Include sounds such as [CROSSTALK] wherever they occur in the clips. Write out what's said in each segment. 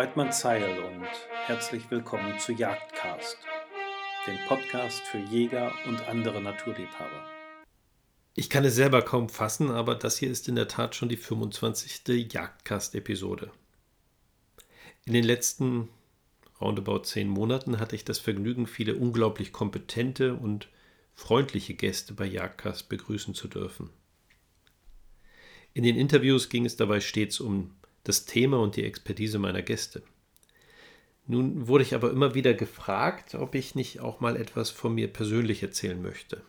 Weidmann Zeil und herzlich willkommen zu Jagdcast, dem Podcast für Jäger und andere Naturliebhaber. Ich kann es selber kaum fassen, aber das hier ist in der Tat schon die 25. Jagdcast-Episode. In den letzten roundabout zehn Monaten hatte ich das Vergnügen, viele unglaublich kompetente und freundliche Gäste bei Jagdcast begrüßen zu dürfen. In den Interviews ging es dabei stets um das Thema und die Expertise meiner Gäste. Nun wurde ich aber immer wieder gefragt, ob ich nicht auch mal etwas von mir persönlich erzählen möchte.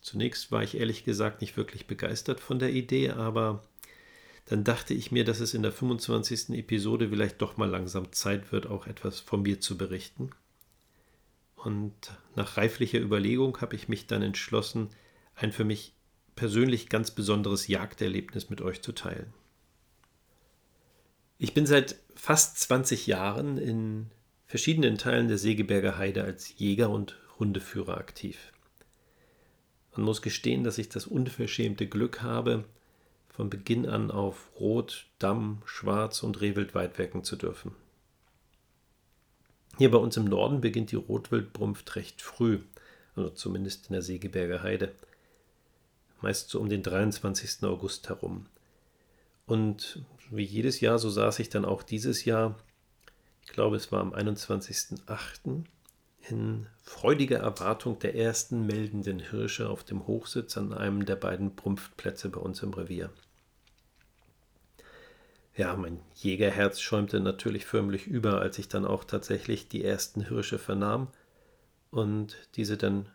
Zunächst war ich ehrlich gesagt nicht wirklich begeistert von der Idee, aber dann dachte ich mir, dass es in der 25. Episode vielleicht doch mal langsam Zeit wird, auch etwas von mir zu berichten. Und nach reiflicher Überlegung habe ich mich dann entschlossen, ein für mich persönlich ganz besonderes Jagderlebnis mit euch zu teilen. Ich bin seit fast 20 Jahren in verschiedenen Teilen der Segeberger Heide als Jäger und Hundeführer aktiv. Man muss gestehen, dass ich das unverschämte Glück habe, von Beginn an auf Rot, Damm, Schwarz und Rehwild weitwirken zu dürfen. Hier bei uns im Norden beginnt die Rotwildbrunft recht früh, also zumindest in der Segeberger Heide, meist so um den 23. August herum. Und wie jedes Jahr, so saß ich dann auch dieses Jahr, ich glaube es war am 21.08., in freudiger Erwartung der ersten meldenden Hirsche auf dem Hochsitz an einem der beiden Prumpfplätze bei uns im Revier. Ja, mein Jägerherz schäumte natürlich förmlich über, als ich dann auch tatsächlich die ersten Hirsche vernahm und diese dann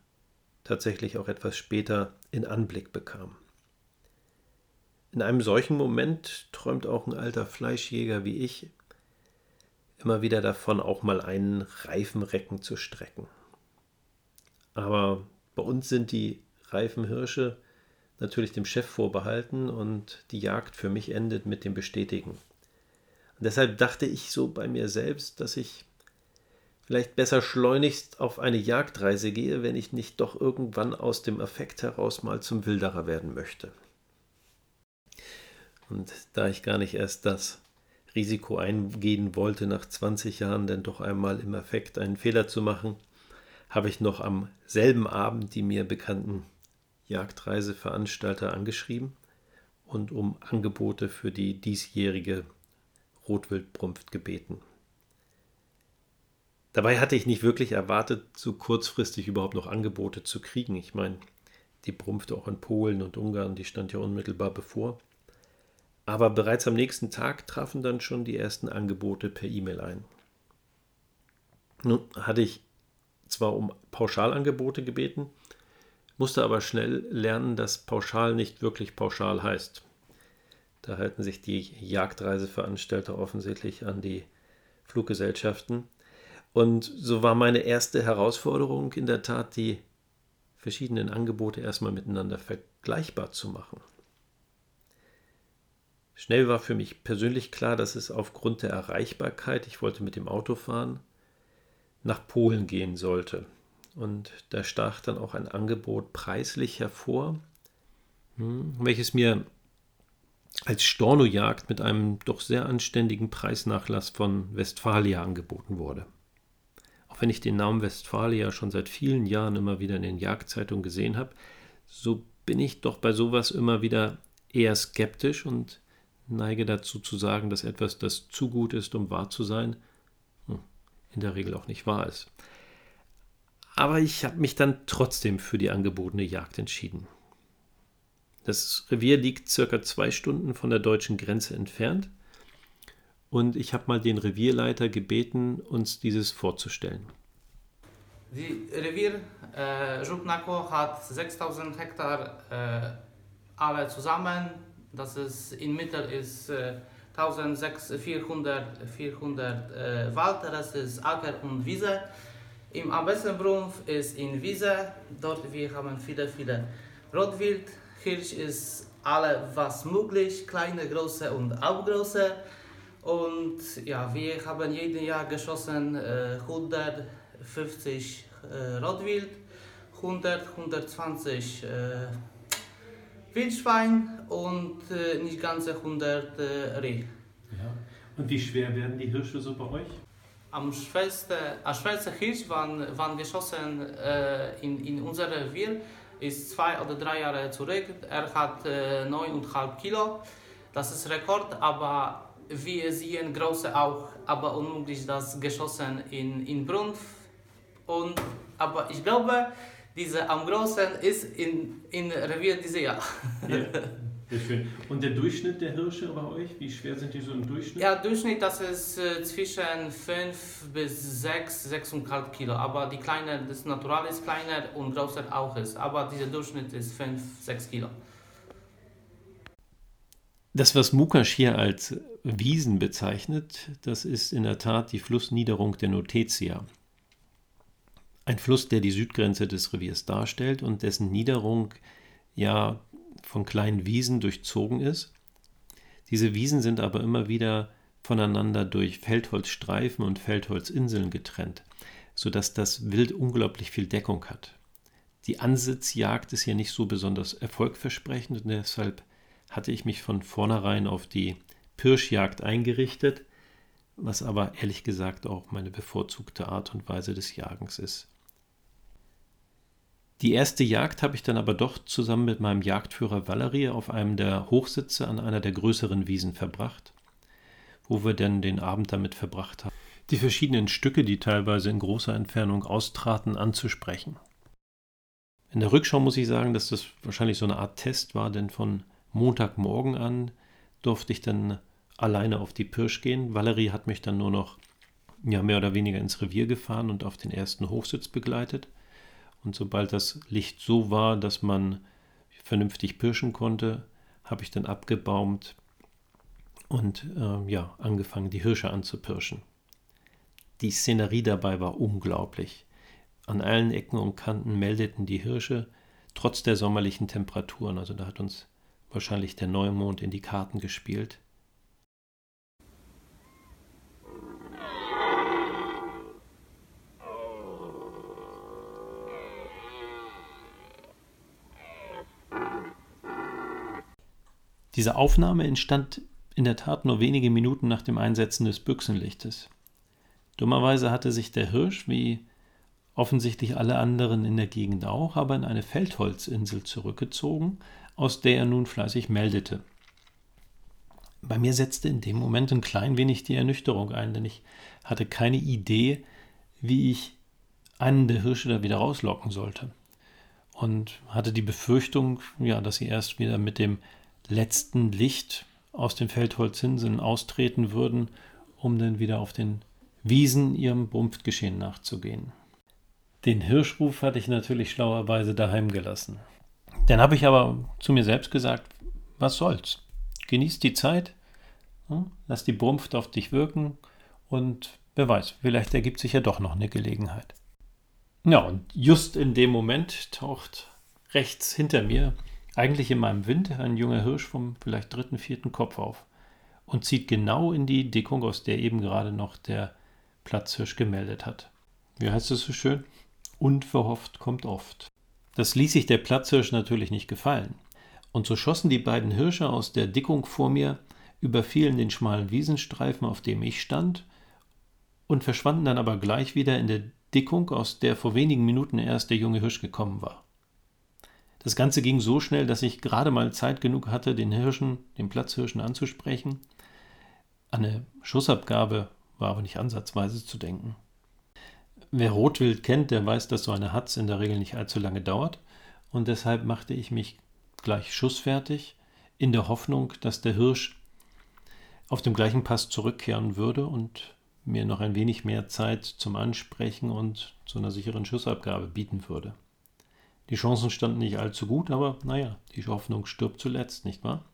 tatsächlich auch etwas später in Anblick bekam. In einem solchen Moment träumt auch ein alter Fleischjäger wie ich immer wieder davon, auch mal einen Reifenrecken zu strecken. Aber bei uns sind die Reifenhirsche natürlich dem Chef vorbehalten und die Jagd für mich endet mit dem Bestätigen. Und deshalb dachte ich so bei mir selbst, dass ich vielleicht besser schleunigst auf eine Jagdreise gehe, wenn ich nicht doch irgendwann aus dem Affekt heraus mal zum Wilderer werden möchte. Und da ich gar nicht erst das Risiko eingehen wollte, nach 20 Jahren denn doch einmal im Affekt einen Fehler zu machen, habe ich noch am selben Abend die mir bekannten Jagdreiseveranstalter angeschrieben und um Angebote für die diesjährige Rotwildbrunft gebeten. Dabei hatte ich nicht wirklich erwartet, so kurzfristig überhaupt noch Angebote zu kriegen. Ich meine, die Brunft auch in Polen und Ungarn, die stand ja unmittelbar bevor. Aber bereits am nächsten Tag trafen dann schon die ersten Angebote per E-Mail ein. Nun hatte ich zwar um Pauschalangebote gebeten, musste aber schnell lernen, dass pauschal nicht wirklich pauschal heißt. Da halten sich die Jagdreiseveranstalter offensichtlich an die Fluggesellschaften. Und so war meine erste Herausforderung in der Tat, die verschiedenen Angebote erstmal miteinander vergleichbar zu machen. Schnell war für mich persönlich klar, dass es aufgrund der Erreichbarkeit, ich wollte mit dem Auto fahren, nach Polen gehen sollte. Und da stach dann auch ein Angebot preislich hervor, hm, welches mir als Stornojagd mit einem doch sehr anständigen Preisnachlass von Westfalia angeboten wurde. Auch wenn ich den Namen Westfalia schon seit vielen Jahren immer wieder in den Jagdzeitungen gesehen habe, so bin ich doch bei sowas immer wieder eher skeptisch und neige dazu zu sagen, dass etwas, das zu gut ist, um wahr zu sein, hm, in der Regel auch nicht wahr ist. Aber ich habe mich dann trotzdem für die angebotene Jagd entschieden. Das Revier liegt circa zwei Stunden von der deutschen Grenze entfernt und ich habe mal den Revierleiter gebeten, uns dieses vorzustellen. Die Revier äh, Żupnako hat 6000 Hektar äh, alle zusammen das ist in Mitte ist äh, 1400 400 äh, Wald, das ist Acker und Wiese. Im Abessenbrumpf ist in Wiese, dort wir haben viele, viele Rotwild. Hirsch ist alle was möglich, kleine, große und auch große. Und ja, wir haben jedes Jahr geschossen äh, 150 äh, Rotwild, 100, 120 äh, Wildschwein und äh, nicht ganze 100 äh, Reh. Ja. Und wie schwer werden die Hirsche so bei euch? Am schwersten, am schwersten Hirsch waren, waren geschossen äh, in, in unser Revier, ist zwei oder drei Jahre zurück. Er hat äh, 9,5 Kilo. Das ist Rekord, aber wir sehen große auch, aber unmöglich das geschossen in, in Brunf. Und, aber ich glaube, diese am großen ist in, in Revier dieses Jahr. Ja. [LAUGHS] Sehr schön. Und der Durchschnitt der Hirsche bei euch, wie schwer sind die so im Durchschnitt? Ja, Durchschnitt, das ist äh, zwischen 5 bis 6, 6,5 Kilo. Aber die kleine, das Natural ist kleiner und größer auch ist. Aber dieser Durchschnitt ist 5, 6 Kilo. Das, was Mukasch hier als Wiesen bezeichnet, das ist in der Tat die Flussniederung der Notetia. Ein Fluss, der die Südgrenze des Reviers darstellt und dessen Niederung ja von kleinen Wiesen durchzogen ist. Diese Wiesen sind aber immer wieder voneinander durch Feldholzstreifen und Feldholzinseln getrennt, sodass das Wild unglaublich viel Deckung hat. Die Ansitzjagd ist hier nicht so besonders erfolgversprechend und deshalb hatte ich mich von vornherein auf die Pirschjagd eingerichtet, was aber ehrlich gesagt auch meine bevorzugte Art und Weise des Jagens ist. Die erste Jagd habe ich dann aber doch zusammen mit meinem Jagdführer Valerie auf einem der Hochsitze an einer der größeren Wiesen verbracht, wo wir dann den Abend damit verbracht haben, die verschiedenen Stücke, die teilweise in großer Entfernung austraten, anzusprechen. In der Rückschau muss ich sagen, dass das wahrscheinlich so eine Art Test war, denn von Montagmorgen an durfte ich dann alleine auf die Pirsch gehen. Valerie hat mich dann nur noch ja, mehr oder weniger ins Revier gefahren und auf den ersten Hochsitz begleitet. Und sobald das Licht so war, dass man vernünftig pirschen konnte, habe ich dann abgebaumt und äh, ja, angefangen, die Hirsche anzupirschen. Die Szenerie dabei war unglaublich. An allen Ecken und Kanten meldeten die Hirsche, trotz der sommerlichen Temperaturen. Also da hat uns wahrscheinlich der Neumond in die Karten gespielt. Diese Aufnahme entstand in der Tat nur wenige Minuten nach dem Einsetzen des Büchsenlichtes. Dummerweise hatte sich der Hirsch, wie offensichtlich alle anderen in der Gegend auch, aber in eine Feldholzinsel zurückgezogen, aus der er nun fleißig meldete. Bei mir setzte in dem Moment ein klein wenig die Ernüchterung ein, denn ich hatte keine Idee, wie ich einen der Hirsche da wieder rauslocken sollte. Und hatte die Befürchtung, ja, dass sie erst wieder mit dem letzten Licht aus den Feldholzinseln austreten würden, um dann wieder auf den Wiesen ihrem Brumpfgeschehen nachzugehen. Den Hirschruf hatte ich natürlich schlauerweise daheim gelassen. Dann habe ich aber zu mir selbst gesagt, was soll's? Genieß die Zeit, hm? lass die Brumpft auf dich wirken und wer weiß, vielleicht ergibt sich ja doch noch eine Gelegenheit. Ja, und just in dem Moment taucht rechts hinter mir eigentlich in meinem Wind ein junger Hirsch vom vielleicht dritten, vierten Kopf auf und zieht genau in die Dickung, aus der eben gerade noch der Platzhirsch gemeldet hat. Wie heißt es so schön? Unverhofft kommt oft. Das ließ sich der Platzhirsch natürlich nicht gefallen. Und so schossen die beiden Hirsche aus der Dickung vor mir, überfielen den schmalen Wiesenstreifen, auf dem ich stand, und verschwanden dann aber gleich wieder in der Dickung, aus der vor wenigen Minuten erst der junge Hirsch gekommen war. Das Ganze ging so schnell, dass ich gerade mal Zeit genug hatte, den Hirschen, den Platzhirschen anzusprechen. An eine Schussabgabe war aber nicht ansatzweise zu denken. Wer Rotwild kennt, der weiß, dass so eine Hatz in der Regel nicht allzu lange dauert. Und deshalb machte ich mich gleich schussfertig, in der Hoffnung, dass der Hirsch auf dem gleichen Pass zurückkehren würde und mir noch ein wenig mehr Zeit zum Ansprechen und zu einer sicheren Schussabgabe bieten würde. Die Chancen standen nicht allzu gut, aber naja, die Hoffnung stirbt zuletzt, nicht wahr?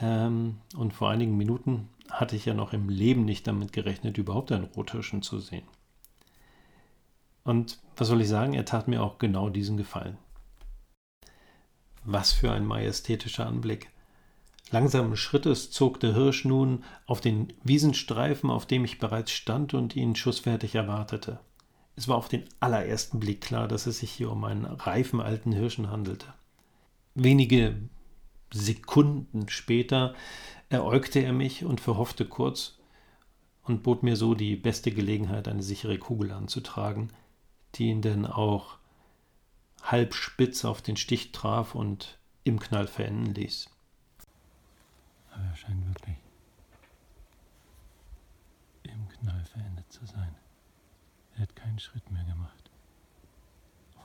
Ähm, und vor einigen Minuten hatte ich ja noch im Leben nicht damit gerechnet, überhaupt einen Rothirschen zu sehen. Und was soll ich sagen, er tat mir auch genau diesen Gefallen. Was für ein majestätischer Anblick. Langsamen Schrittes zog der Hirsch nun auf den Wiesenstreifen, auf dem ich bereits stand und ihn schussfertig erwartete. Es war auf den allerersten Blick klar, dass es sich hier um einen reifen alten Hirschen handelte. Wenige Sekunden später eräugte er mich und verhoffte kurz, und bot mir so die beste Gelegenheit, eine sichere Kugel anzutragen, die ihn denn auch halb spitz auf den Stich traf und im Knall verenden ließ. Aber er scheint wirklich im Knall verendet zu sein. Er hat keinen Schritt mehr gemacht. Oh,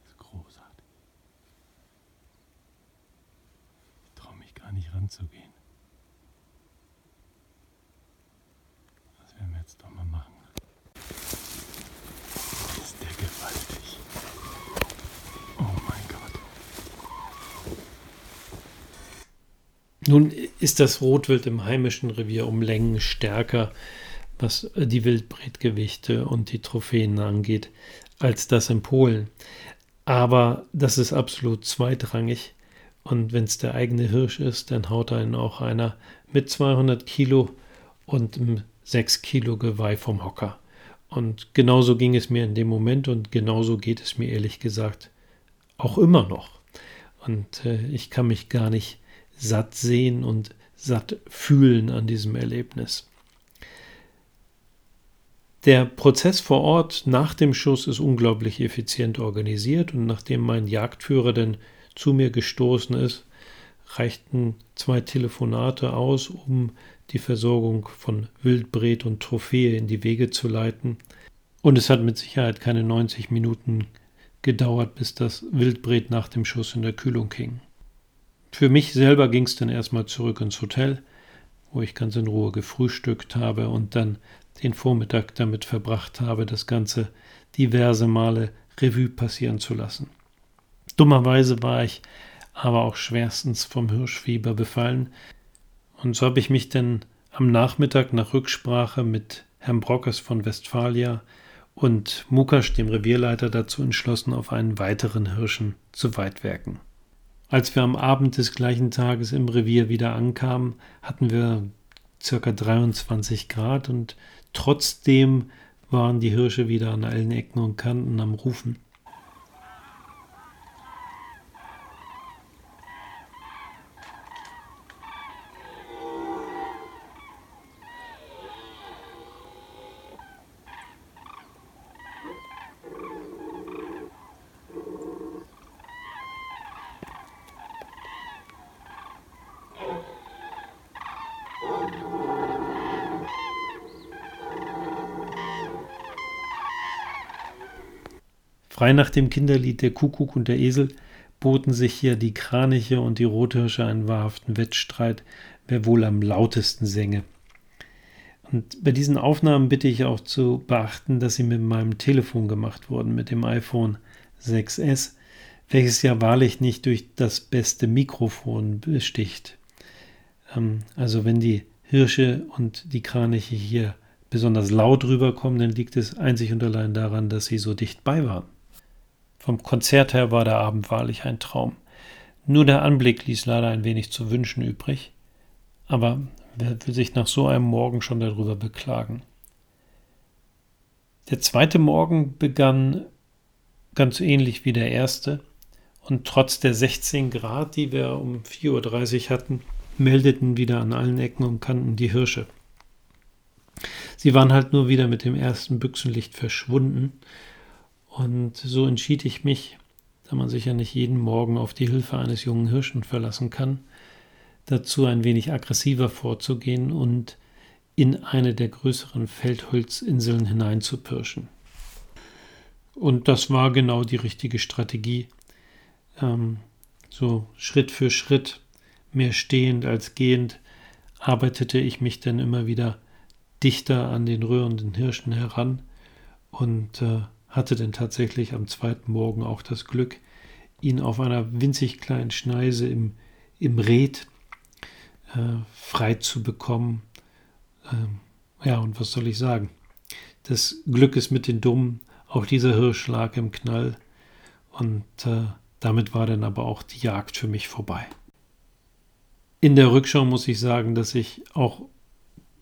das ist großartig. Ich traue mich gar nicht ranzugehen. Das werden wir jetzt doch mal machen. Ist der gewaltig. Oh mein Gott. Nun ist das Rotwild im heimischen Revier um Längen stärker, was die Wildbretgewichte und die Trophäen angeht, als das in Polen. Aber das ist absolut zweitrangig. Und wenn es der eigene Hirsch ist, dann haut einen auch einer mit 200 Kilo und einem 6 Kilo Geweih vom Hocker. Und genauso ging es mir in dem Moment und genauso geht es mir ehrlich gesagt auch immer noch. Und äh, ich kann mich gar nicht satt sehen und satt fühlen an diesem Erlebnis. Der Prozess vor Ort nach dem Schuss ist unglaublich effizient organisiert und nachdem mein Jagdführer denn zu mir gestoßen ist, reichten zwei Telefonate aus, um die Versorgung von Wildbret und Trophäe in die Wege zu leiten. Und es hat mit Sicherheit keine 90 Minuten gedauert, bis das Wildbret nach dem Schuss in der Kühlung hing. Für mich selber ging es dann erstmal zurück ins Hotel, wo ich ganz in Ruhe gefrühstückt habe und dann den Vormittag damit verbracht habe, das Ganze diverse Male Revue passieren zu lassen. Dummerweise war ich aber auch schwerstens vom Hirschfieber befallen, und so habe ich mich dann am Nachmittag nach Rücksprache mit Herrn Brockes von Westfalia und Mukasch, dem Revierleiter, dazu entschlossen, auf einen weiteren Hirschen zu weitwerken. Als wir am Abend des gleichen Tages im Revier wieder ankamen, hatten wir ca. 23 Grad und trotzdem waren die Hirsche wieder an allen Ecken und Kanten am Rufen. Frei nach dem Kinderlied Der Kuckuck und der Esel boten sich hier die Kraniche und die Rothirsche einen wahrhaften Wettstreit, wer wohl am lautesten sänge. Und bei diesen Aufnahmen bitte ich auch zu beachten, dass sie mit meinem Telefon gemacht wurden, mit dem iPhone 6S, welches ja wahrlich nicht durch das beste Mikrofon besticht. Ähm, also wenn die Hirsche und die Kraniche hier besonders laut rüberkommen, dann liegt es einzig und allein daran, dass sie so dicht bei waren. Vom Konzert her war der Abend wahrlich ein Traum. Nur der Anblick ließ leider ein wenig zu wünschen übrig. Aber wer will sich nach so einem Morgen schon darüber beklagen? Der zweite Morgen begann ganz ähnlich wie der erste, und trotz der 16 Grad, die wir um 4.30 Uhr hatten, meldeten wieder an allen Ecken und Kanten die Hirsche. Sie waren halt nur wieder mit dem ersten Büchsenlicht verschwunden, und so entschied ich mich, da man sich ja nicht jeden Morgen auf die Hilfe eines jungen Hirschen verlassen kann, dazu ein wenig aggressiver vorzugehen und in eine der größeren Feldholzinseln hineinzupirschen. Und das war genau die richtige Strategie. Ähm, so Schritt für Schritt, mehr stehend als gehend, arbeitete ich mich dann immer wieder dichter an den rührenden Hirschen heran und äh, hatte denn tatsächlich am zweiten Morgen auch das Glück, ihn auf einer winzig kleinen Schneise im, im Red äh, frei zu bekommen. Ähm, ja, und was soll ich sagen? Das Glück ist mit den Dummen. Auch dieser Hirsch lag im Knall. Und äh, damit war dann aber auch die Jagd für mich vorbei. In der Rückschau muss ich sagen, dass ich auch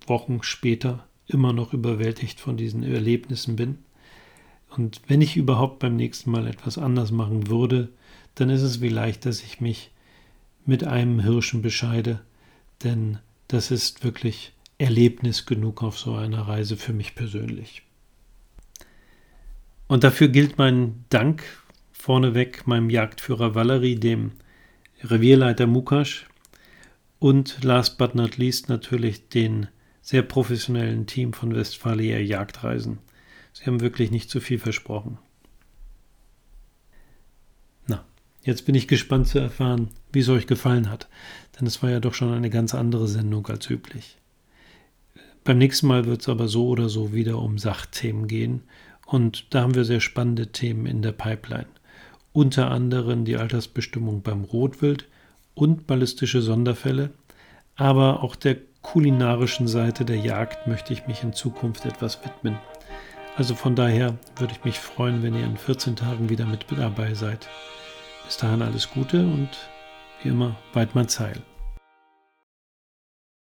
Wochen später immer noch überwältigt von diesen Erlebnissen bin. Und wenn ich überhaupt beim nächsten Mal etwas anders machen würde, dann ist es vielleicht, dass ich mich mit einem Hirschen bescheide, denn das ist wirklich Erlebnis genug auf so einer Reise für mich persönlich. Und dafür gilt mein Dank vorneweg meinem Jagdführer Valerie, dem Revierleiter Mukasch und last but not least natürlich den sehr professionellen Team von Westfalia Jagdreisen. Sie haben wirklich nicht zu viel versprochen. Na, jetzt bin ich gespannt zu erfahren, wie es euch gefallen hat, denn es war ja doch schon eine ganz andere Sendung als üblich. Beim nächsten Mal wird es aber so oder so wieder um Sachthemen gehen und da haben wir sehr spannende Themen in der Pipeline. Unter anderem die Altersbestimmung beim Rotwild und ballistische Sonderfälle, aber auch der kulinarischen Seite der Jagd möchte ich mich in Zukunft etwas widmen. Also von daher würde ich mich freuen, wenn ihr in 14 Tagen wieder mit dabei seid. Bis dahin alles Gute und wie immer, Weidmann Zeil.